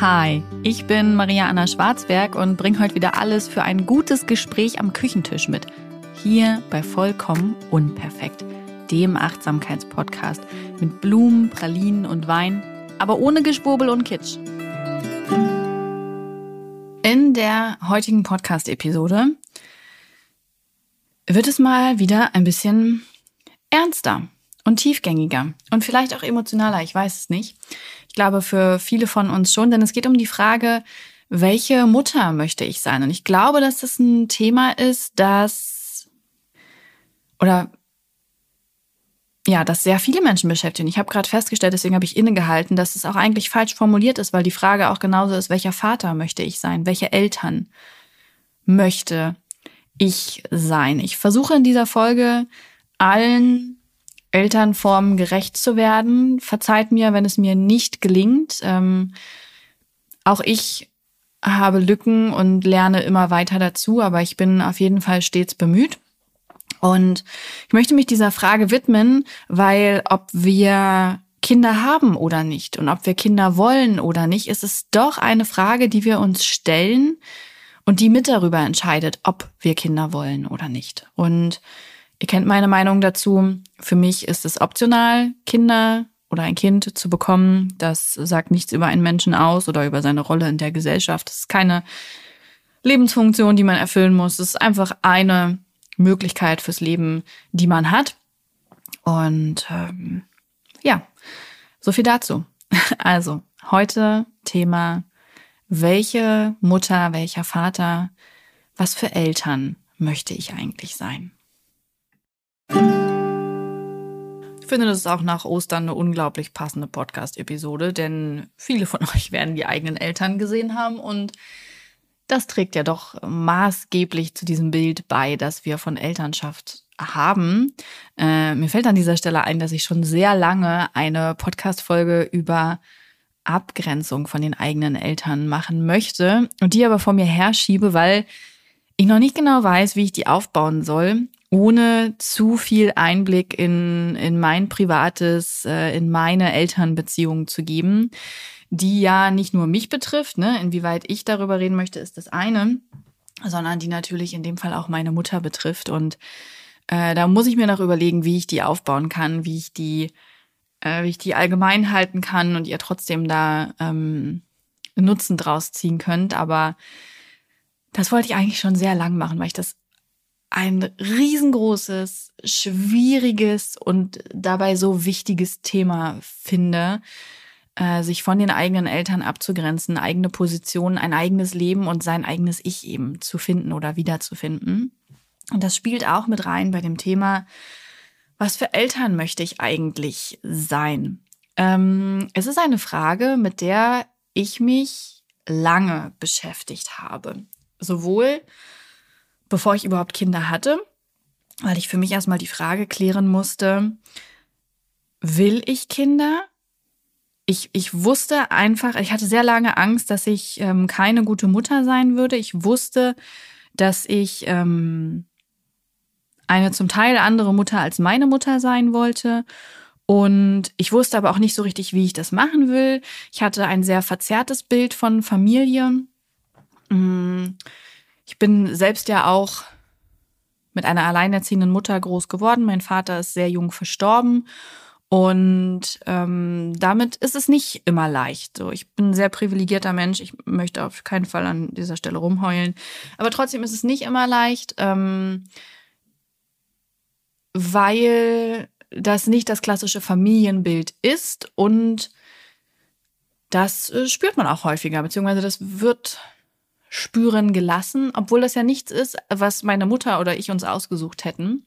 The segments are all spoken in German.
Hi, ich bin Maria Anna Schwarzberg und bringe heute wieder alles für ein gutes Gespräch am Küchentisch mit. Hier bei Vollkommen Unperfekt, dem Achtsamkeitspodcast mit Blumen, Pralinen und Wein, aber ohne Geschwurbel und Kitsch. In der heutigen Podcast-Episode wird es mal wieder ein bisschen ernster und tiefgängiger und vielleicht auch emotionaler, ich weiß es nicht. Ich glaube für viele von uns schon, denn es geht um die Frage, welche Mutter möchte ich sein? Und ich glaube, dass das ein Thema ist, das oder ja, das sehr viele Menschen beschäftigen. Ich habe gerade festgestellt, deswegen habe ich innegehalten, dass es auch eigentlich falsch formuliert ist, weil die Frage auch genauso ist, welcher Vater möchte ich sein? Welche Eltern möchte ich sein? Ich versuche in dieser Folge allen Elternformen gerecht zu werden. Verzeiht mir, wenn es mir nicht gelingt. Ähm, auch ich habe Lücken und lerne immer weiter dazu, aber ich bin auf jeden Fall stets bemüht. Und ich möchte mich dieser Frage widmen, weil ob wir Kinder haben oder nicht und ob wir Kinder wollen oder nicht, ist es doch eine Frage, die wir uns stellen und die mit darüber entscheidet, ob wir Kinder wollen oder nicht. Und Ihr kennt meine Meinung dazu. Für mich ist es optional, Kinder oder ein Kind zu bekommen. Das sagt nichts über einen Menschen aus oder über seine Rolle in der Gesellschaft. Das ist keine Lebensfunktion, die man erfüllen muss. Es ist einfach eine Möglichkeit fürs Leben, die man hat. Und ähm, ja, so viel dazu. Also, heute Thema, welche Mutter, welcher Vater, was für Eltern möchte ich eigentlich sein? Ich finde, das ist auch nach Ostern eine unglaublich passende Podcast-Episode, denn viele von euch werden die eigenen Eltern gesehen haben und das trägt ja doch maßgeblich zu diesem Bild bei, das wir von Elternschaft haben. Äh, mir fällt an dieser Stelle ein, dass ich schon sehr lange eine Podcast-Folge über Abgrenzung von den eigenen Eltern machen möchte und die aber vor mir herschiebe, weil ich noch nicht genau weiß, wie ich die aufbauen soll ohne zu viel Einblick in, in mein privates, äh, in meine Elternbeziehungen zu geben, die ja nicht nur mich betrifft, ne, inwieweit ich darüber reden möchte, ist das eine, sondern die natürlich in dem Fall auch meine Mutter betrifft. Und äh, da muss ich mir noch überlegen, wie ich die aufbauen kann, wie ich die, äh, wie ich die allgemein halten kann und ihr trotzdem da ähm, Nutzen draus ziehen könnt. Aber das wollte ich eigentlich schon sehr lang machen, weil ich das ein riesengroßes, schwieriges und dabei so wichtiges Thema finde, äh, sich von den eigenen Eltern abzugrenzen, eigene Positionen, ein eigenes Leben und sein eigenes Ich eben zu finden oder wiederzufinden. Und das spielt auch mit rein bei dem Thema, was für Eltern möchte ich eigentlich sein? Ähm, es ist eine Frage, mit der ich mich lange beschäftigt habe. Sowohl bevor ich überhaupt Kinder hatte, weil ich für mich erstmal die Frage klären musste, will ich Kinder? Ich, ich wusste einfach, ich hatte sehr lange Angst, dass ich ähm, keine gute Mutter sein würde. Ich wusste, dass ich ähm, eine zum Teil andere Mutter als meine Mutter sein wollte. Und ich wusste aber auch nicht so richtig, wie ich das machen will. Ich hatte ein sehr verzerrtes Bild von Familie. Mmh ich bin selbst ja auch mit einer alleinerziehenden Mutter groß geworden. Mein Vater ist sehr jung verstorben. Und ähm, damit ist es nicht immer leicht. So, ich bin ein sehr privilegierter Mensch. Ich möchte auf keinen Fall an dieser Stelle rumheulen. Aber trotzdem ist es nicht immer leicht, ähm, weil das nicht das klassische Familienbild ist und das äh, spürt man auch häufiger, beziehungsweise das wird spüren gelassen, obwohl das ja nichts ist, was meine Mutter oder ich uns ausgesucht hätten.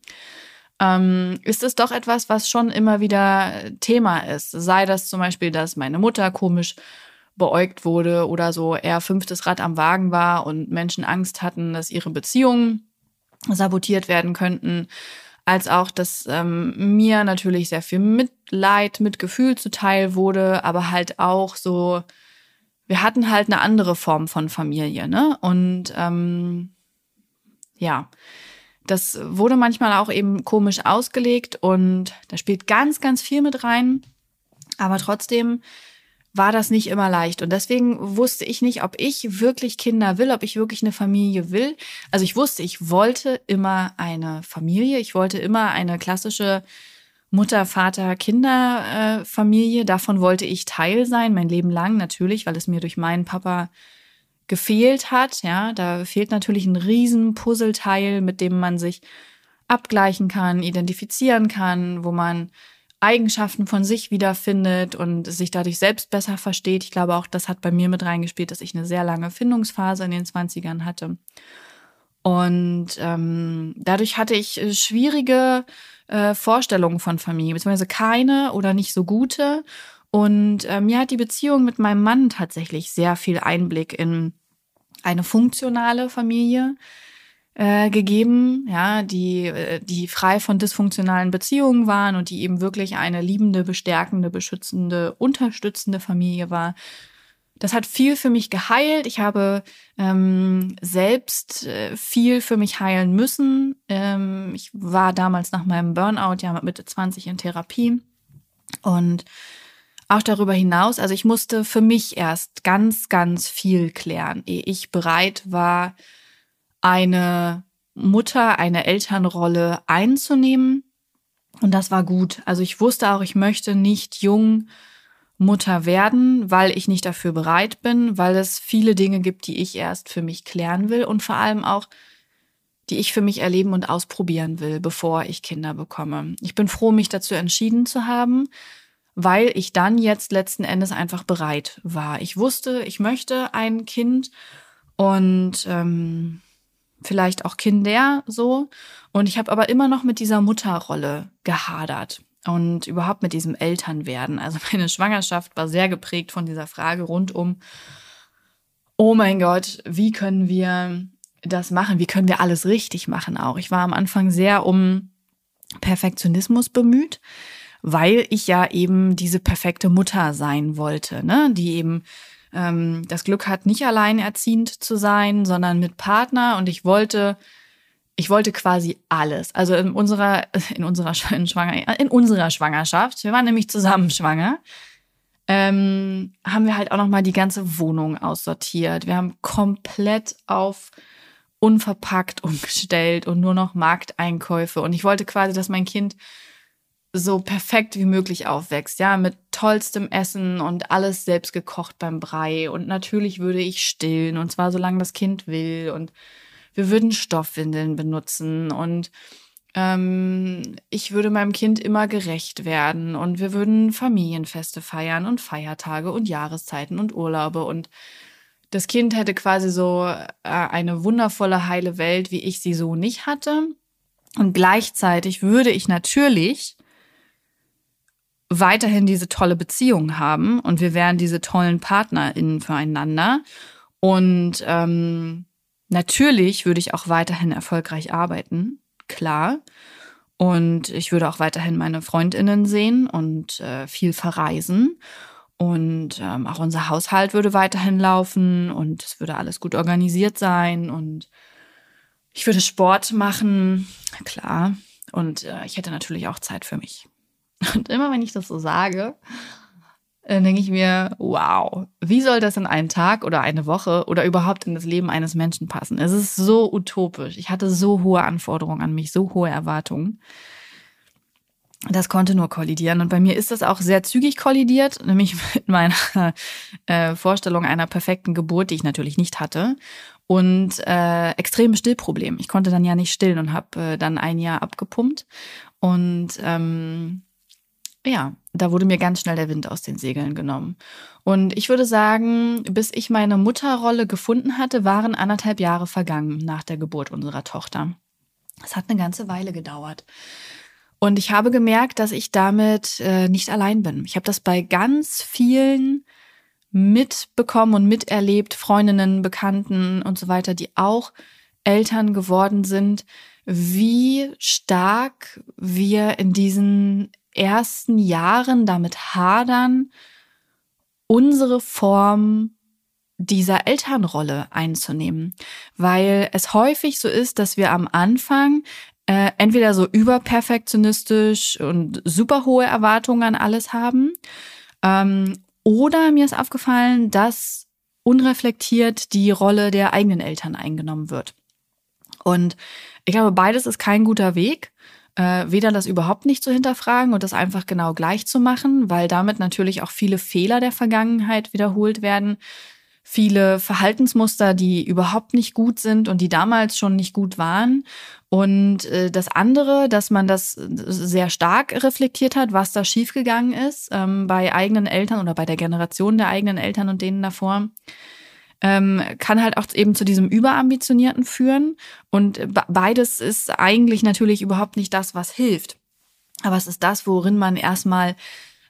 Ähm, ist es doch etwas, was schon immer wieder Thema ist. Sei das zum Beispiel, dass meine Mutter komisch beäugt wurde oder so eher fünftes Rad am Wagen war und Menschen Angst hatten, dass ihre Beziehungen sabotiert werden könnten, als auch, dass ähm, mir natürlich sehr viel Mitleid, Mitgefühl zuteil wurde, aber halt auch so wir hatten halt eine andere Form von Familie, ne? Und ähm, ja, das wurde manchmal auch eben komisch ausgelegt und da spielt ganz, ganz viel mit rein. Aber trotzdem war das nicht immer leicht. Und deswegen wusste ich nicht, ob ich wirklich Kinder will, ob ich wirklich eine Familie will. Also ich wusste, ich wollte immer eine Familie. Ich wollte immer eine klassische Mutter, Vater, Kinder Familie. Davon wollte ich Teil sein, mein Leben lang natürlich, weil es mir durch meinen Papa gefehlt hat. Ja, da fehlt natürlich ein riesen Puzzleteil, mit dem man sich abgleichen kann, identifizieren kann, wo man Eigenschaften von sich wiederfindet und sich dadurch selbst besser versteht. Ich glaube, auch das hat bei mir mit reingespielt, dass ich eine sehr lange Findungsphase in den 20ern hatte. Und ähm, dadurch hatte ich äh, schwierige äh, Vorstellungen von Familie, beziehungsweise keine oder nicht so gute. Und äh, mir hat die Beziehung mit meinem Mann tatsächlich sehr viel Einblick in eine funktionale Familie äh, gegeben, ja, die, äh, die frei von dysfunktionalen Beziehungen waren und die eben wirklich eine liebende, bestärkende, beschützende, unterstützende Familie war. Das hat viel für mich geheilt. Ich habe ähm, selbst äh, viel für mich heilen müssen. Ähm, ich war damals nach meinem Burnout ja mit Mitte 20 in Therapie und auch darüber hinaus, also ich musste für mich erst ganz, ganz viel klären, ehe ich bereit war, eine Mutter, eine Elternrolle einzunehmen. Und das war gut. Also ich wusste auch, ich möchte nicht jung Mutter werden, weil ich nicht dafür bereit bin, weil es viele Dinge gibt, die ich erst für mich klären will und vor allem auch, die ich für mich erleben und ausprobieren will, bevor ich Kinder bekomme. Ich bin froh, mich dazu entschieden zu haben, weil ich dann jetzt letzten Endes einfach bereit war. Ich wusste, ich möchte ein Kind und ähm, vielleicht auch Kinder so. Und ich habe aber immer noch mit dieser Mutterrolle gehadert und überhaupt mit diesem Elternwerden. Also meine Schwangerschaft war sehr geprägt von dieser Frage rund um, oh mein Gott, wie können wir das machen? Wie können wir alles richtig machen auch? Ich war am Anfang sehr um Perfektionismus bemüht, weil ich ja eben diese perfekte Mutter sein wollte, ne? die eben ähm, das Glück hat, nicht alleinerziehend zu sein, sondern mit Partner. Und ich wollte, ich wollte quasi alles. Also in unserer, in unserer, in, Schwanger, in unserer Schwangerschaft, wir waren nämlich zusammen schwanger, ähm, haben wir halt auch nochmal die ganze Wohnung aussortiert. Wir haben komplett auf unverpackt umgestellt und nur noch Markteinkäufe. Und ich wollte quasi, dass mein Kind so perfekt wie möglich aufwächst, ja, mit tollstem Essen und alles selbst gekocht beim Brei. Und natürlich würde ich stillen, und zwar solange das Kind will. Und wir würden Stoffwindeln benutzen und ähm, ich würde meinem Kind immer gerecht werden und wir würden Familienfeste feiern und Feiertage und Jahreszeiten und Urlaube und das Kind hätte quasi so äh, eine wundervolle, heile Welt, wie ich sie so nicht hatte. Und gleichzeitig würde ich natürlich weiterhin diese tolle Beziehung haben und wir wären diese tollen PartnerInnen füreinander. Und ähm, natürlich würde ich auch weiterhin erfolgreich arbeiten, klar. Und ich würde auch weiterhin meine Freundinnen sehen und äh, viel verreisen. Und ähm, auch unser Haushalt würde weiterhin laufen und es würde alles gut organisiert sein. Und ich würde Sport machen, klar. Und äh, ich hätte natürlich auch Zeit für mich. Und immer wenn ich das so sage, dann denke ich mir, wow, wie soll das in einen Tag oder eine Woche oder überhaupt in das Leben eines Menschen passen? Es ist so utopisch. Ich hatte so hohe Anforderungen an mich, so hohe Erwartungen. Das konnte nur kollidieren. Und bei mir ist das auch sehr zügig kollidiert, nämlich mit meiner äh, Vorstellung einer perfekten Geburt, die ich natürlich nicht hatte. Und äh, extreme Stillproblem. Ich konnte dann ja nicht stillen und habe äh, dann ein Jahr abgepumpt. Und ähm, ja, da wurde mir ganz schnell der Wind aus den Segeln genommen. Und ich würde sagen, bis ich meine Mutterrolle gefunden hatte, waren anderthalb Jahre vergangen nach der Geburt unserer Tochter. Es hat eine ganze Weile gedauert. Und ich habe gemerkt, dass ich damit äh, nicht allein bin. Ich habe das bei ganz vielen mitbekommen und miterlebt, Freundinnen, Bekannten und so weiter, die auch Eltern geworden sind, wie stark wir in diesen ersten Jahren damit hadern, unsere Form dieser Elternrolle einzunehmen, weil es häufig so ist, dass wir am Anfang äh, entweder so überperfektionistisch und super hohe Erwartungen an alles haben ähm, Oder mir ist aufgefallen, dass unreflektiert die Rolle der eigenen Eltern eingenommen wird. Und ich glaube, beides ist kein guter Weg. Äh, weder das überhaupt nicht zu hinterfragen und das einfach genau gleich zu machen, weil damit natürlich auch viele Fehler der Vergangenheit wiederholt werden, viele Verhaltensmuster, die überhaupt nicht gut sind und die damals schon nicht gut waren. Und äh, das andere, dass man das sehr stark reflektiert hat, was da schiefgegangen ist ähm, bei eigenen Eltern oder bei der Generation der eigenen Eltern und denen davor ähm, kann halt auch eben zu diesem Überambitionierten führen. Und beides ist eigentlich natürlich überhaupt nicht das, was hilft. Aber es ist das, worin man erstmal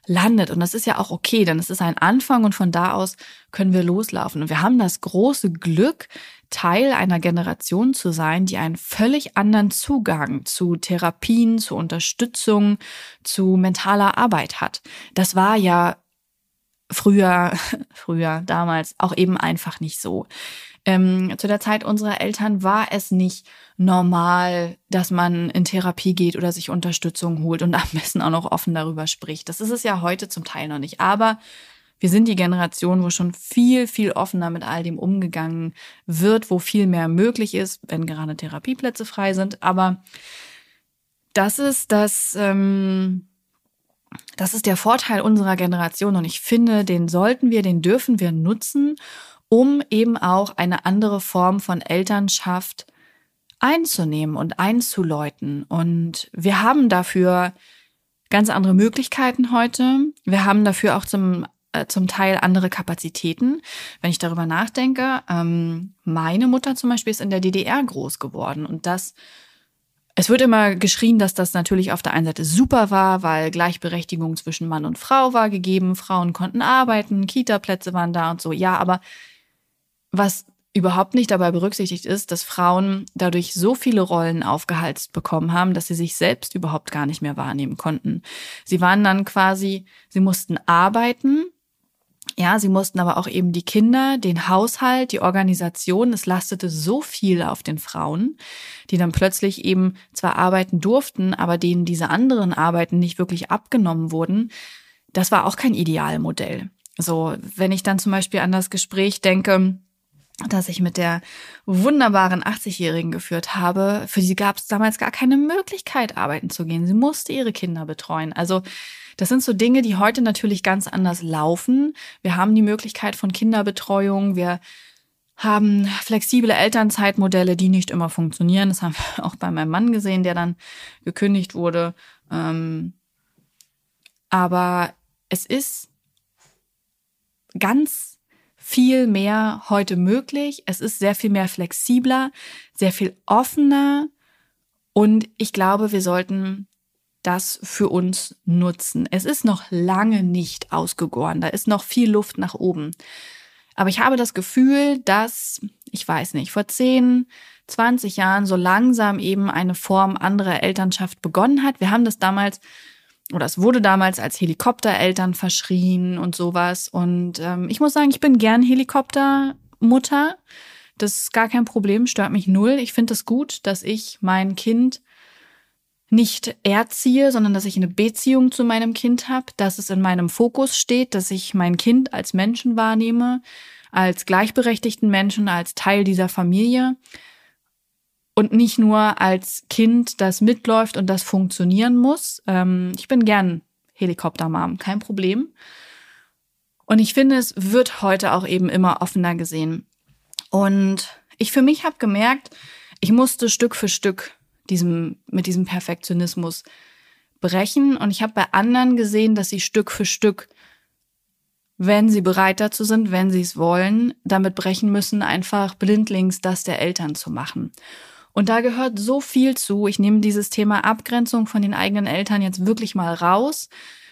landet. Und das ist ja auch okay, denn es ist ein Anfang und von da aus können wir loslaufen. Und wir haben das große Glück, Teil einer Generation zu sein, die einen völlig anderen Zugang zu Therapien, zu Unterstützung, zu mentaler Arbeit hat. Das war ja früher, früher, damals auch eben einfach nicht so. Ähm, zu der Zeit unserer Eltern war es nicht normal, dass man in Therapie geht oder sich Unterstützung holt und am besten auch noch offen darüber spricht. Das ist es ja heute zum Teil noch nicht. Aber wir sind die Generation, wo schon viel, viel offener mit all dem umgegangen wird, wo viel mehr möglich ist, wenn gerade Therapieplätze frei sind. Aber das ist das, ähm, das ist der Vorteil unserer Generation und ich finde, den sollten wir, den dürfen wir nutzen, um eben auch eine andere Form von Elternschaft einzunehmen und einzuläuten. Und wir haben dafür ganz andere Möglichkeiten heute. Wir haben dafür auch zum äh, zum Teil andere Kapazitäten. Wenn ich darüber nachdenke, ähm, meine Mutter zum Beispiel ist in der DDR groß geworden und das es wird immer geschrien, dass das natürlich auf der einen Seite super war, weil Gleichberechtigung zwischen Mann und Frau war gegeben, Frauen konnten arbeiten, Kita-Plätze waren da und so. Ja, aber was überhaupt nicht dabei berücksichtigt ist, dass Frauen dadurch so viele Rollen aufgehalst bekommen haben, dass sie sich selbst überhaupt gar nicht mehr wahrnehmen konnten. Sie waren dann quasi, sie mussten arbeiten, ja, sie mussten aber auch eben die Kinder, den Haushalt, die Organisation, es lastete so viel auf den Frauen, die dann plötzlich eben zwar arbeiten durften, aber denen diese anderen Arbeiten nicht wirklich abgenommen wurden. Das war auch kein Idealmodell. So, wenn ich dann zum Beispiel an das Gespräch denke, das ich mit der wunderbaren 80-Jährigen geführt habe, für sie gab es damals gar keine Möglichkeit, arbeiten zu gehen. Sie musste ihre Kinder betreuen. Also das sind so Dinge, die heute natürlich ganz anders laufen. Wir haben die Möglichkeit von Kinderbetreuung. Wir haben flexible Elternzeitmodelle, die nicht immer funktionieren. Das haben wir auch bei meinem Mann gesehen, der dann gekündigt wurde. Ähm, aber es ist ganz viel mehr heute möglich. Es ist sehr viel mehr flexibler, sehr viel offener. Und ich glaube, wir sollten das für uns nutzen. Es ist noch lange nicht ausgegoren. Da ist noch viel Luft nach oben. Aber ich habe das Gefühl, dass, ich weiß nicht, vor 10, 20 Jahren so langsam eben eine Form anderer Elternschaft begonnen hat. Wir haben das damals, oder es wurde damals als Helikoptereltern verschrien und sowas. Und ähm, ich muss sagen, ich bin gern Helikoptermutter. Das ist gar kein Problem, stört mich null. Ich finde es das gut, dass ich mein Kind nicht erziehe, sondern dass ich eine Beziehung zu meinem Kind habe, dass es in meinem Fokus steht, dass ich mein Kind als Menschen wahrnehme, als gleichberechtigten Menschen, als Teil dieser Familie und nicht nur als Kind, das mitläuft und das funktionieren muss. Ähm, ich bin gern Helikoptermam, kein Problem. Und ich finde, es wird heute auch eben immer offener gesehen. Und ich für mich habe gemerkt, ich musste Stück für Stück diesem, mit diesem Perfektionismus brechen. Und ich habe bei anderen gesehen, dass sie Stück für Stück, wenn sie bereit dazu sind, wenn sie es wollen, damit brechen müssen, einfach blindlings das der Eltern zu machen. Und da gehört so viel zu. Ich nehme dieses Thema Abgrenzung von den eigenen Eltern jetzt wirklich mal raus.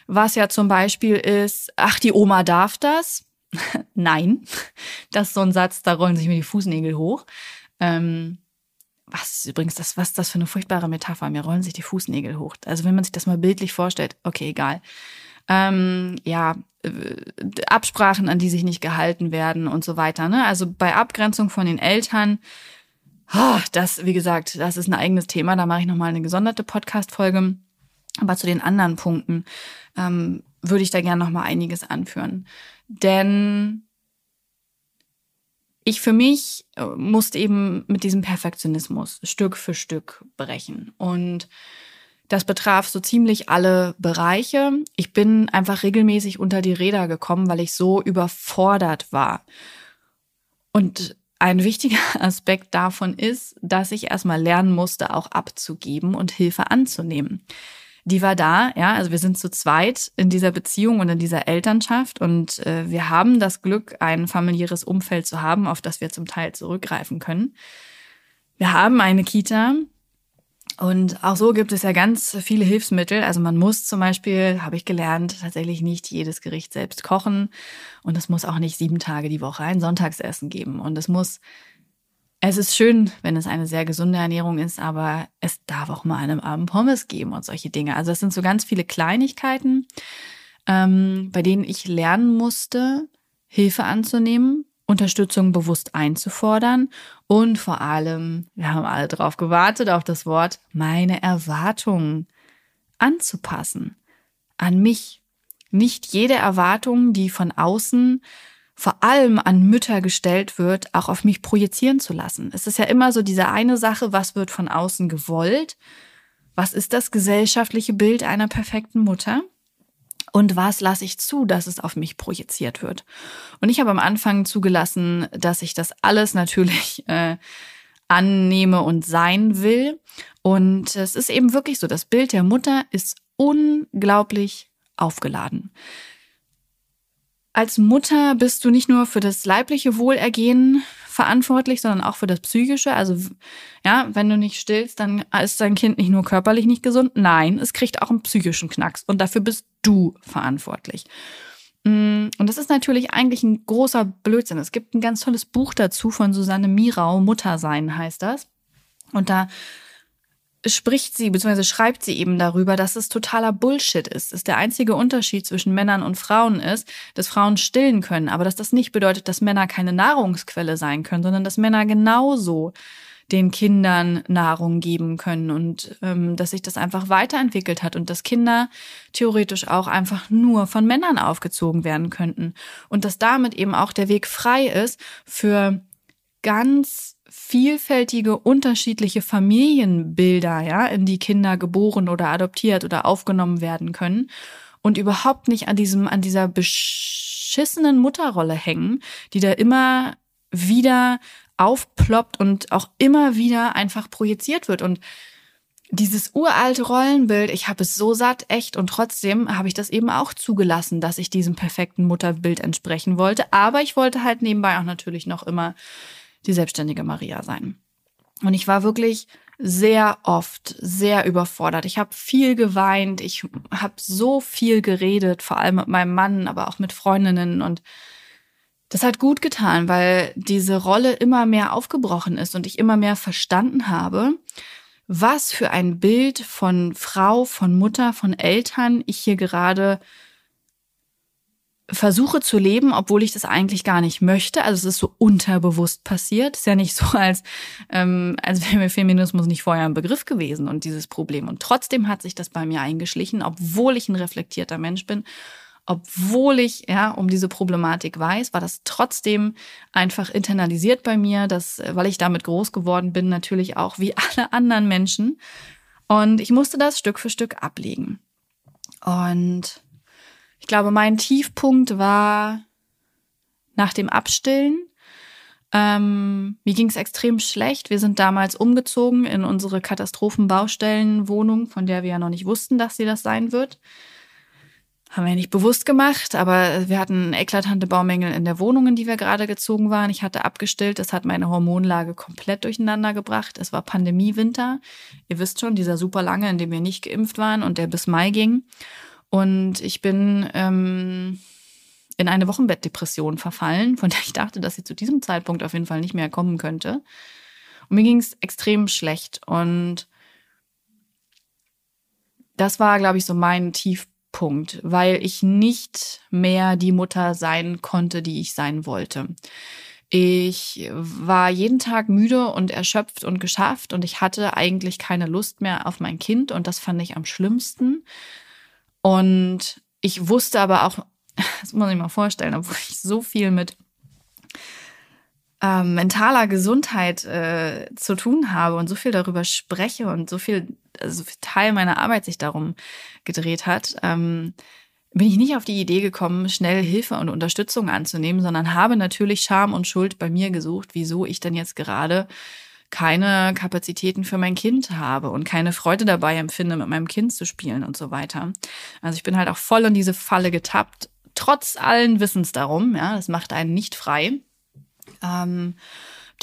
Was ja zum Beispiel ist, ach, die Oma darf das. Nein, das ist so ein Satz, da rollen sich mir die Fußnägel hoch. Ähm, was ist übrigens das, was ist das für eine furchtbare Metapher? Mir rollen sich die Fußnägel hoch. Also wenn man sich das mal bildlich vorstellt, okay, egal. Ähm, ja, äh, Absprachen, an die sich nicht gehalten werden und so weiter. Ne? Also bei Abgrenzung von den Eltern, oh, das, wie gesagt, das ist ein eigenes Thema. Da mache ich nochmal eine gesonderte Podcast-Folge. Aber zu den anderen Punkten. Ähm, würde ich da gerne noch mal einiges anführen. Denn ich für mich äh, musste eben mit diesem Perfektionismus Stück für Stück brechen. Und das betraf so ziemlich alle Bereiche. Ich bin einfach regelmäßig unter die Räder gekommen, weil ich so überfordert war. Und ein wichtiger Aspekt davon ist, dass ich erstmal lernen musste, auch abzugeben und Hilfe anzunehmen die war da, ja, also wir sind zu zweit in dieser Beziehung und in dieser Elternschaft und äh, wir haben das Glück, ein familiäres Umfeld zu haben, auf das wir zum Teil zurückgreifen können. Wir haben eine Kita und auch so gibt es ja ganz viele Hilfsmittel. Also man muss zum Beispiel, habe ich gelernt, tatsächlich nicht jedes Gericht selbst kochen und es muss auch nicht sieben Tage die Woche ein Sonntagsessen geben und es muss es ist schön, wenn es eine sehr gesunde Ernährung ist, aber es darf auch mal einem Abend Pommes geben und solche Dinge. Also es sind so ganz viele Kleinigkeiten, ähm, bei denen ich lernen musste, Hilfe anzunehmen, Unterstützung bewusst einzufordern und vor allem, wir haben alle drauf gewartet, auf das Wort, meine Erwartungen anzupassen an mich. Nicht jede Erwartung, die von außen vor allem an Mütter gestellt wird, auch auf mich projizieren zu lassen. Es ist ja immer so diese eine Sache, was wird von außen gewollt? Was ist das gesellschaftliche Bild einer perfekten Mutter? Und was lasse ich zu, dass es auf mich projiziert wird? Und ich habe am Anfang zugelassen, dass ich das alles natürlich äh, annehme und sein will. Und es ist eben wirklich so, das Bild der Mutter ist unglaublich aufgeladen als Mutter bist du nicht nur für das leibliche Wohlergehen verantwortlich, sondern auch für das psychische. Also ja, wenn du nicht stillst, dann ist dein Kind nicht nur körperlich nicht gesund, nein, es kriegt auch einen psychischen Knacks und dafür bist du verantwortlich. Mm, und das ist natürlich eigentlich ein großer Blödsinn. Es gibt ein ganz tolles Buch dazu von Susanne Mirau, Muttersein heißt das. Und da spricht sie bzw. schreibt sie eben darüber, dass es totaler Bullshit ist. Dass der einzige Unterschied zwischen Männern und Frauen ist, dass Frauen stillen können, aber dass das nicht bedeutet, dass Männer keine Nahrungsquelle sein können, sondern dass Männer genauso den Kindern Nahrung geben können und ähm, dass sich das einfach weiterentwickelt hat und dass Kinder theoretisch auch einfach nur von Männern aufgezogen werden könnten und dass damit eben auch der Weg frei ist für ganz vielfältige, unterschiedliche Familienbilder, ja, in die Kinder geboren oder adoptiert oder aufgenommen werden können und überhaupt nicht an diesem, an dieser beschissenen Mutterrolle hängen, die da immer wieder aufploppt und auch immer wieder einfach projiziert wird und dieses uralte Rollenbild, ich habe es so satt, echt, und trotzdem habe ich das eben auch zugelassen, dass ich diesem perfekten Mutterbild entsprechen wollte. Aber ich wollte halt nebenbei auch natürlich noch immer die selbstständige Maria sein. Und ich war wirklich sehr oft sehr überfordert. Ich habe viel geweint, ich habe so viel geredet, vor allem mit meinem Mann, aber auch mit Freundinnen und das hat gut getan, weil diese Rolle immer mehr aufgebrochen ist und ich immer mehr verstanden habe, was für ein Bild von Frau, von Mutter, von Eltern ich hier gerade versuche zu leben, obwohl ich das eigentlich gar nicht möchte. Also es ist so unterbewusst passiert. Ist ja nicht so, als, ähm, als wäre mir Feminismus nicht vorher ein Begriff gewesen und dieses Problem. Und trotzdem hat sich das bei mir eingeschlichen, obwohl ich ein reflektierter Mensch bin, obwohl ich ja um diese Problematik weiß, war das trotzdem einfach internalisiert bei mir, dass, weil ich damit groß geworden bin, natürlich auch wie alle anderen Menschen. Und ich musste das Stück für Stück ablegen. Und ich glaube, mein Tiefpunkt war nach dem Abstillen. Ähm, mir ging es extrem schlecht. Wir sind damals umgezogen in unsere Katastrophenbaustellenwohnung, von der wir ja noch nicht wussten, dass sie das sein wird. Haben wir nicht bewusst gemacht, aber wir hatten eklatante Baumängel in der Wohnung, in die wir gerade gezogen waren. Ich hatte abgestillt, das hat meine Hormonlage komplett durcheinander gebracht. Es war Pandemiewinter. Ihr wisst schon, dieser super lange, in dem wir nicht geimpft waren und der bis Mai ging. Und ich bin ähm, in eine Wochenbettdepression verfallen, von der ich dachte, dass sie zu diesem Zeitpunkt auf jeden Fall nicht mehr kommen könnte. Und mir ging es extrem schlecht. Und das war, glaube ich, so mein Tiefpunkt, weil ich nicht mehr die Mutter sein konnte, die ich sein wollte. Ich war jeden Tag müde und erschöpft und geschafft und ich hatte eigentlich keine Lust mehr auf mein Kind und das fand ich am schlimmsten. Und ich wusste aber auch, das muss ich mal vorstellen, obwohl ich so viel mit äh, mentaler Gesundheit äh, zu tun habe und so viel darüber spreche und so viel, also Teil meiner Arbeit sich darum gedreht hat, ähm, bin ich nicht auf die Idee gekommen, schnell Hilfe und Unterstützung anzunehmen, sondern habe natürlich Scham und Schuld bei mir gesucht, wieso ich denn jetzt gerade keine Kapazitäten für mein Kind habe und keine Freude dabei empfinde, mit meinem Kind zu spielen und so weiter. Also ich bin halt auch voll in diese Falle getappt, trotz allen Wissens darum. Ja, das macht einen nicht frei. Ähm,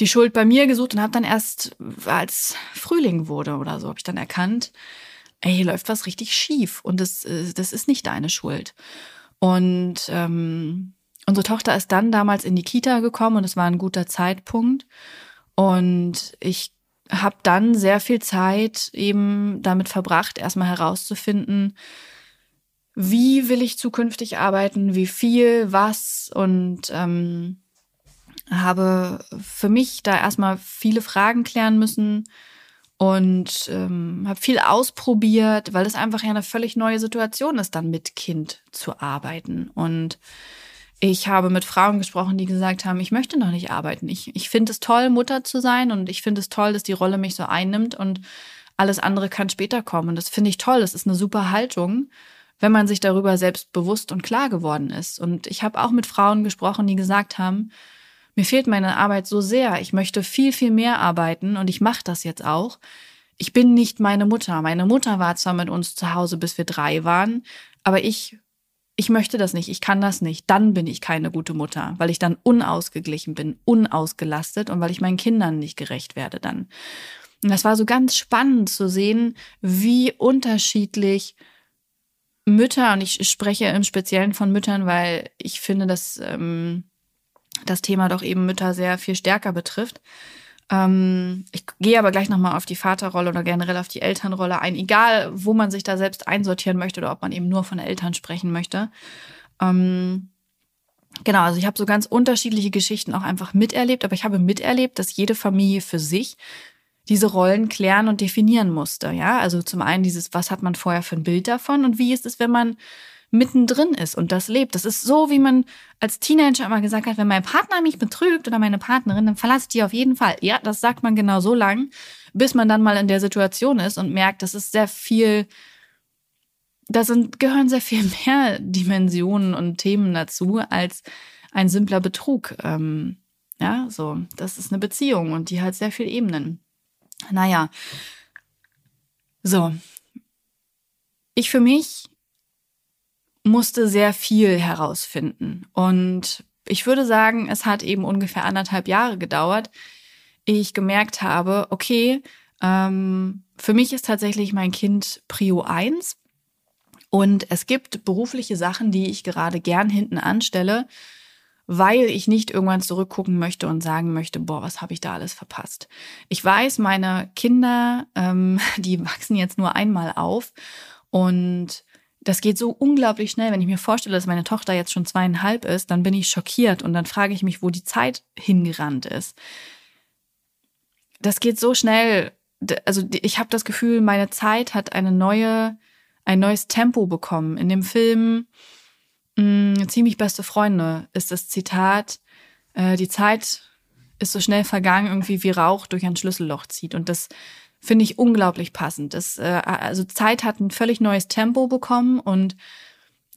die Schuld bei mir gesucht und habe dann erst, als Frühling wurde oder so, habe ich dann erkannt, ey, hier läuft was richtig schief und das, äh, das ist nicht deine Schuld. Und ähm, unsere Tochter ist dann damals in die Kita gekommen und es war ein guter Zeitpunkt. Und ich habe dann sehr viel Zeit eben damit verbracht, erstmal herauszufinden, wie will ich zukünftig arbeiten, wie viel, was. Und ähm, habe für mich da erstmal viele Fragen klären müssen und ähm, habe viel ausprobiert, weil es einfach ja eine völlig neue Situation ist, dann mit Kind zu arbeiten. Und ich habe mit Frauen gesprochen, die gesagt haben, ich möchte noch nicht arbeiten. Ich, ich finde es toll, Mutter zu sein und ich finde es toll, dass die Rolle mich so einnimmt und alles andere kann später kommen. Und das finde ich toll. Das ist eine super Haltung, wenn man sich darüber selbst bewusst und klar geworden ist. Und ich habe auch mit Frauen gesprochen, die gesagt haben, mir fehlt meine Arbeit so sehr. Ich möchte viel, viel mehr arbeiten und ich mache das jetzt auch. Ich bin nicht meine Mutter. Meine Mutter war zwar mit uns zu Hause, bis wir drei waren, aber ich ich möchte das nicht, ich kann das nicht, dann bin ich keine gute Mutter, weil ich dann unausgeglichen bin, unausgelastet und weil ich meinen Kindern nicht gerecht werde dann. Und das war so ganz spannend zu sehen, wie unterschiedlich Mütter, und ich spreche im Speziellen von Müttern, weil ich finde, dass ähm, das Thema doch eben Mütter sehr viel stärker betrifft, ähm, ich gehe aber gleich nochmal auf die Vaterrolle oder generell auf die Elternrolle ein, egal wo man sich da selbst einsortieren möchte oder ob man eben nur von Eltern sprechen möchte. Ähm, genau, also ich habe so ganz unterschiedliche Geschichten auch einfach miterlebt, aber ich habe miterlebt, dass jede Familie für sich diese Rollen klären und definieren musste. Ja, also zum einen dieses, was hat man vorher für ein Bild davon und wie ist es, wenn man mittendrin ist und das lebt. Das ist so, wie man als Teenager immer gesagt hat, wenn mein Partner mich betrügt oder meine Partnerin, dann verlasse ich die auf jeden Fall. Ja, das sagt man genau so lang, bis man dann mal in der Situation ist und merkt, das ist sehr viel, da sind, gehören sehr viel mehr Dimensionen und Themen dazu als ein simpler Betrug. Ähm, ja, so, das ist eine Beziehung und die hat sehr viele Ebenen. Naja, so. Ich für mich musste sehr viel herausfinden. Und ich würde sagen, es hat eben ungefähr anderthalb Jahre gedauert, ehe ich gemerkt habe, okay, ähm, für mich ist tatsächlich mein Kind Prio 1. Und es gibt berufliche Sachen, die ich gerade gern hinten anstelle, weil ich nicht irgendwann zurückgucken möchte und sagen möchte, boah, was habe ich da alles verpasst. Ich weiß, meine Kinder, ähm, die wachsen jetzt nur einmal auf und das geht so unglaublich schnell. Wenn ich mir vorstelle, dass meine Tochter jetzt schon zweieinhalb ist, dann bin ich schockiert und dann frage ich mich, wo die Zeit hingerannt ist. Das geht so schnell. Also ich habe das Gefühl, meine Zeit hat eine neue, ein neues Tempo bekommen. In dem Film mh, mm, Ziemlich beste Freunde ist das Zitat, äh, die Zeit ist so schnell vergangen, irgendwie wie Rauch durch ein Schlüsselloch zieht. Und das finde ich unglaublich passend. Das, äh, also Zeit hat ein völlig neues Tempo bekommen und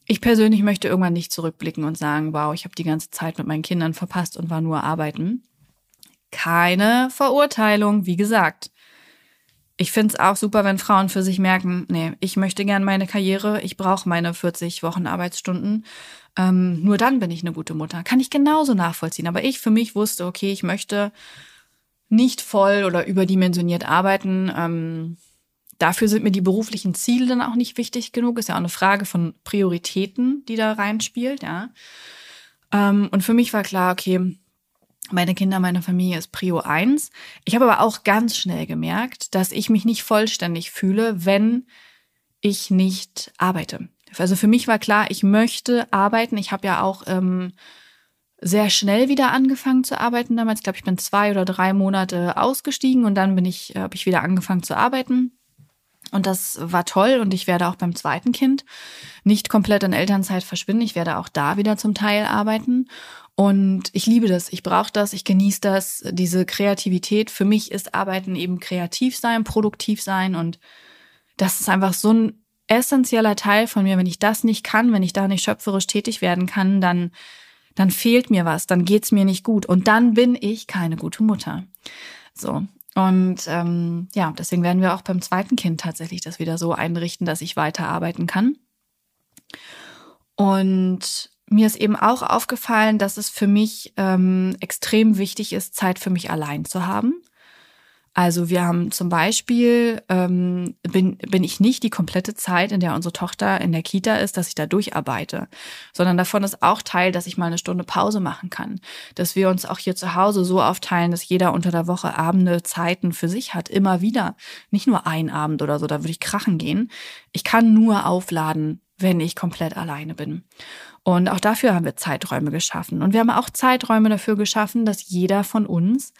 ich persönlich möchte irgendwann nicht zurückblicken und sagen, wow, ich habe die ganze Zeit mit meinen Kindern verpasst und war nur arbeiten. Keine Verurteilung, wie gesagt. Ich finde es auch super, wenn Frauen für sich merken, nee, ich möchte gern meine Karriere, ich brauche meine 40 Wochen Arbeitsstunden. Ähm, nur dann bin ich eine gute Mutter. Kann ich genauso nachvollziehen. Aber ich für mich wusste, okay, ich möchte nicht voll oder überdimensioniert arbeiten. Ähm, dafür sind mir die beruflichen Ziele dann auch nicht wichtig genug. Ist ja auch eine Frage von Prioritäten, die da reinspielt, ja. Ähm, und für mich war klar, okay, meine Kinder, meine Familie ist Prio 1. Ich habe aber auch ganz schnell gemerkt, dass ich mich nicht vollständig fühle, wenn ich nicht arbeite. Also für mich war klar, ich möchte arbeiten. Ich habe ja auch ähm, sehr schnell wieder angefangen zu arbeiten damals. Ich glaube, ich bin zwei oder drei Monate ausgestiegen und dann bin ich, habe ich wieder angefangen zu arbeiten. Und das war toll und ich werde auch beim zweiten Kind nicht komplett in Elternzeit verschwinden. Ich werde auch da wieder zum Teil arbeiten. Und ich liebe das, ich brauche das, ich genieße das, diese Kreativität. Für mich ist Arbeiten eben kreativ sein, produktiv sein und das ist einfach so ein essentieller Teil von mir. Wenn ich das nicht kann, wenn ich da nicht schöpferisch tätig werden kann, dann, dann fehlt mir was, dann geht's mir nicht gut und dann bin ich keine gute Mutter. So. Und ähm, ja, deswegen werden wir auch beim zweiten Kind tatsächlich das wieder so einrichten, dass ich weiterarbeiten kann. Und mir ist eben auch aufgefallen, dass es für mich ähm, extrem wichtig ist, Zeit für mich allein zu haben. Also wir haben zum Beispiel, ähm, bin, bin ich nicht die komplette Zeit, in der unsere Tochter in der Kita ist, dass ich da durcharbeite, sondern davon ist auch Teil, dass ich mal eine Stunde Pause machen kann. Dass wir uns auch hier zu Hause so aufteilen, dass jeder unter der Woche Abende Zeiten für sich hat, immer wieder. Nicht nur ein Abend oder so, da würde ich krachen gehen. Ich kann nur aufladen, wenn ich komplett alleine bin. Und auch dafür haben wir Zeiträume geschaffen. Und wir haben auch Zeiträume dafür geschaffen, dass jeder von uns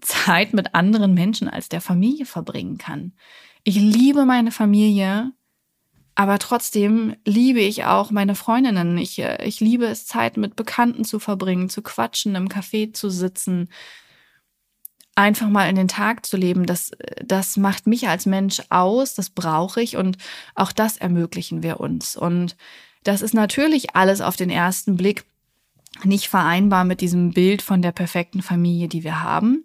Zeit mit anderen Menschen als der Familie verbringen kann. Ich liebe meine Familie, aber trotzdem liebe ich auch meine Freundinnen. Ich, äh, ich liebe es, Zeit mit Bekannten zu verbringen, zu quatschen, im Café zu sitzen, einfach mal in den Tag zu leben. Das, das macht mich als Mensch aus, das brauche ich und auch das ermöglichen wir uns. Und das ist natürlich alles auf den ersten Blick nicht vereinbar mit diesem Bild von der perfekten Familie, die wir haben.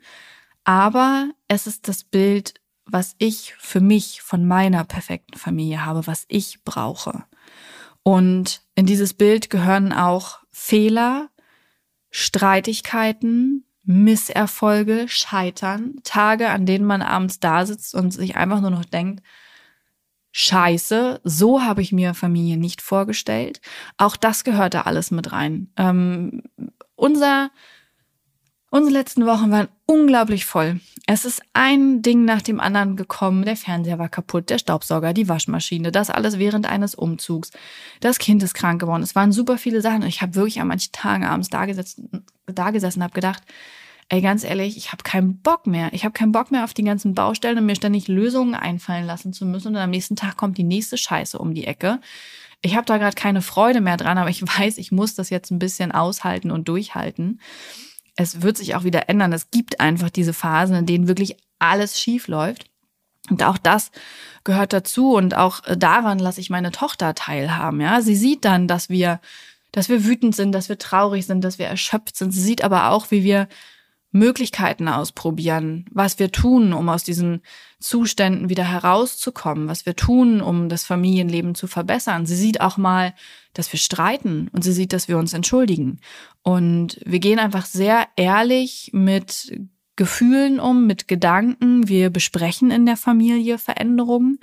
Aber es ist das Bild, was ich für mich von meiner perfekten Familie habe, was ich brauche. Und in dieses Bild gehören auch Fehler, Streitigkeiten, Misserfolge, Scheitern, Tage, an denen man abends da sitzt und sich einfach nur noch denkt, Scheiße, so habe ich mir Familie nicht vorgestellt. Auch das gehört da alles mit rein. Ähm, unser, unsere letzten Wochen waren unglaublich voll. Es ist ein Ding nach dem anderen gekommen. Der Fernseher war kaputt, der Staubsauger, die Waschmaschine, das alles während eines Umzugs. Das Kind ist krank geworden. Es waren super viele Sachen. Ich habe wirklich an manchen Tagen abends da gesessen, da gesessen habe gedacht, ey, ganz ehrlich, ich habe keinen Bock mehr. Ich habe keinen Bock mehr auf die ganzen Baustellen und mir ständig Lösungen einfallen lassen zu müssen. Und am nächsten Tag kommt die nächste Scheiße um die Ecke. Ich habe da gerade keine Freude mehr dran, aber ich weiß, ich muss das jetzt ein bisschen aushalten und durchhalten. Es wird sich auch wieder ändern. Es gibt einfach diese Phasen, in denen wirklich alles schief läuft. Und auch das gehört dazu und auch daran lasse ich meine Tochter teilhaben. Ja, sie sieht dann, dass wir, dass wir wütend sind, dass wir traurig sind, dass wir erschöpft sind. Sie sieht aber auch, wie wir Möglichkeiten ausprobieren, was wir tun, um aus diesen Zuständen wieder herauszukommen, was wir tun, um das Familienleben zu verbessern. Sie sieht auch mal, dass wir streiten und sie sieht, dass wir uns entschuldigen. Und wir gehen einfach sehr ehrlich mit Gefühlen um, mit Gedanken. Wir besprechen in der Familie Veränderungen,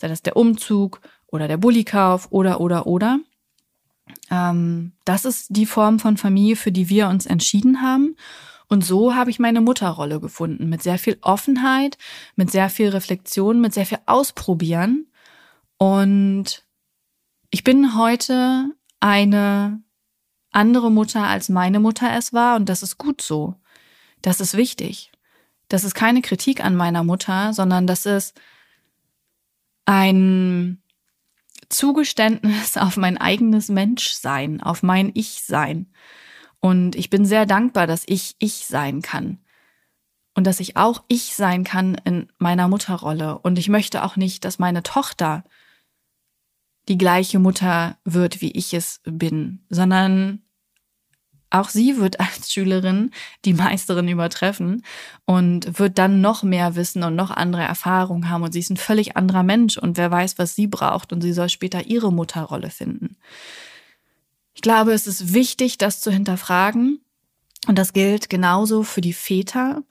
sei das der Umzug oder der Bullikauf oder, oder, oder. Ähm, das ist die Form von Familie, für die wir uns entschieden haben. Und so habe ich meine Mutterrolle gefunden, mit sehr viel Offenheit, mit sehr viel Reflexion, mit sehr viel Ausprobieren. Und ich bin heute eine andere Mutter, als meine Mutter es war. Und das ist gut so. Das ist wichtig. Das ist keine Kritik an meiner Mutter, sondern das ist ein Zugeständnis auf mein eigenes Menschsein, auf mein Ich-Sein. Und ich bin sehr dankbar, dass ich ich sein kann. Und dass ich auch ich sein kann in meiner Mutterrolle. Und ich möchte auch nicht, dass meine Tochter die gleiche Mutter wird, wie ich es bin, sondern auch sie wird als Schülerin die Meisterin übertreffen und wird dann noch mehr wissen und noch andere Erfahrungen haben. Und sie ist ein völlig anderer Mensch und wer weiß, was sie braucht. Und sie soll später ihre Mutterrolle finden. Ich glaube, es ist wichtig, das zu hinterfragen. Und das gilt genauso für die Väter.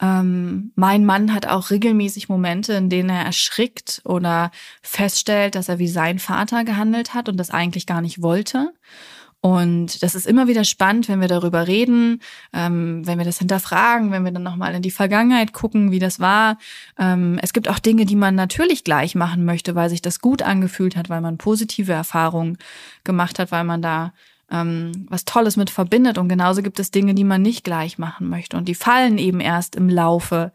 Ähm, mein Mann hat auch regelmäßig Momente, in denen er erschrickt oder feststellt, dass er wie sein Vater gehandelt hat und das eigentlich gar nicht wollte. Und das ist immer wieder spannend, wenn wir darüber reden, ähm, wenn wir das hinterfragen, wenn wir dann nochmal in die Vergangenheit gucken, wie das war. Ähm, es gibt auch Dinge, die man natürlich gleich machen möchte, weil sich das gut angefühlt hat, weil man positive Erfahrungen gemacht hat, weil man da ähm, was Tolles mit verbindet. Und genauso gibt es Dinge, die man nicht gleich machen möchte. Und die fallen eben erst im Laufe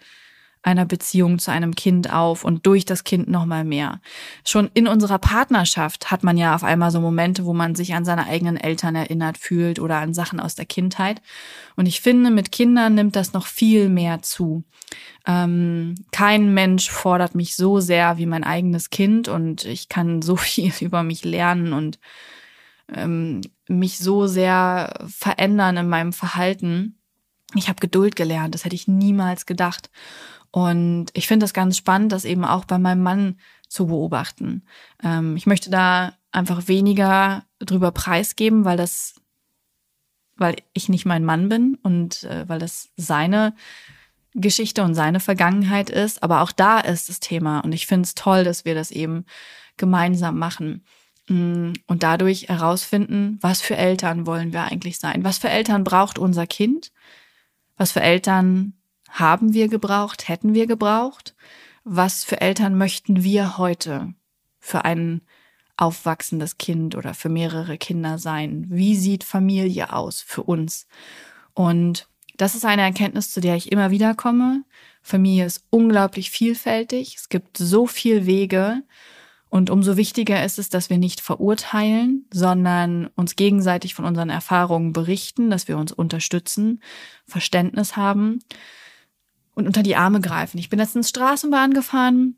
einer Beziehung zu einem Kind auf und durch das Kind nochmal mehr. Schon in unserer Partnerschaft hat man ja auf einmal so Momente, wo man sich an seine eigenen Eltern erinnert fühlt oder an Sachen aus der Kindheit. Und ich finde, mit Kindern nimmt das noch viel mehr zu. Ähm, kein Mensch fordert mich so sehr wie mein eigenes Kind und ich kann so viel über mich lernen und ähm, mich so sehr verändern in meinem Verhalten. Ich habe Geduld gelernt, das hätte ich niemals gedacht. Und ich finde das ganz spannend, das eben auch bei meinem Mann zu beobachten. Ähm, ich möchte da einfach weniger drüber preisgeben, weil das, weil ich nicht mein Mann bin und äh, weil das seine Geschichte und seine Vergangenheit ist. Aber auch da ist das Thema und ich finde es toll, dass wir das eben gemeinsam machen. Mm, und dadurch herausfinden, was für Eltern wollen wir eigentlich sein? Was für Eltern braucht unser Kind? Was für Eltern haben wir gebraucht? Hätten wir gebraucht? Was für Eltern möchten wir heute für ein aufwachsendes Kind oder für mehrere Kinder sein? Wie sieht Familie aus für uns? Und das ist eine Erkenntnis, zu der ich immer wieder komme. Familie ist unglaublich vielfältig. Es gibt so viel Wege. Und umso wichtiger ist es, dass wir nicht verurteilen, sondern uns gegenseitig von unseren Erfahrungen berichten, dass wir uns unterstützen, Verständnis haben und unter die Arme greifen. Ich bin letztens Straßenbahn gefahren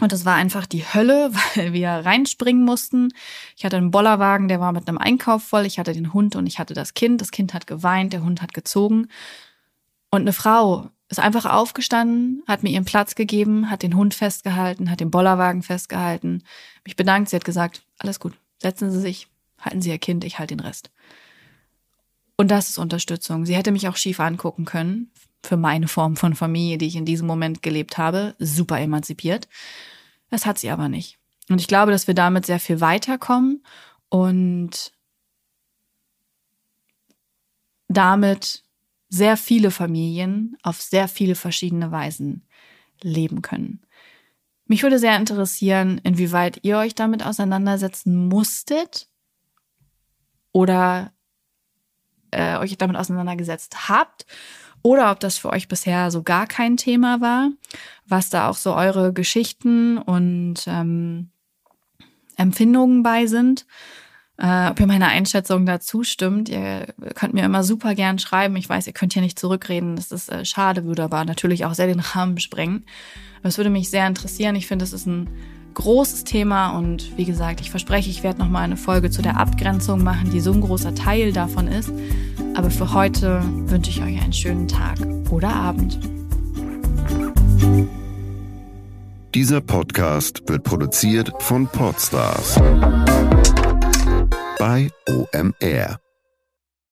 und das war einfach die Hölle, weil wir reinspringen mussten. Ich hatte einen Bollerwagen, der war mit einem Einkauf voll. Ich hatte den Hund und ich hatte das Kind. Das Kind hat geweint, der Hund hat gezogen. Und eine Frau ist einfach aufgestanden, hat mir ihren Platz gegeben, hat den Hund festgehalten, hat den Bollerwagen festgehalten, mich bedankt. Sie hat gesagt, alles gut, setzen Sie sich, halten Sie Ihr Kind, ich halte den Rest. Und das ist Unterstützung. Sie hätte mich auch schief angucken können für meine Form von Familie, die ich in diesem Moment gelebt habe, super emanzipiert. Das hat sie aber nicht. Und ich glaube, dass wir damit sehr viel weiterkommen und damit sehr viele Familien auf sehr viele verschiedene Weisen leben können. Mich würde sehr interessieren, inwieweit ihr euch damit auseinandersetzen musstet oder äh, euch damit auseinandergesetzt habt oder ob das für euch bisher so gar kein Thema war, was da auch so eure Geschichten und ähm, Empfindungen bei sind äh, ob ihr meiner Einschätzung dazu stimmt. Ihr könnt mir immer super gern schreiben. Ich weiß, ihr könnt hier nicht zurückreden. Das ist äh, schade, würde aber natürlich auch sehr den Rahmen sprengen. Aber es würde mich sehr interessieren. Ich finde, es ist ein großes Thema und wie gesagt, ich verspreche, ich werde noch mal eine Folge zu der Abgrenzung machen, die so ein großer Teil davon ist. Aber für heute wünsche ich euch einen schönen Tag oder Abend. Dieser Podcast wird produziert von Podstars bei OMR.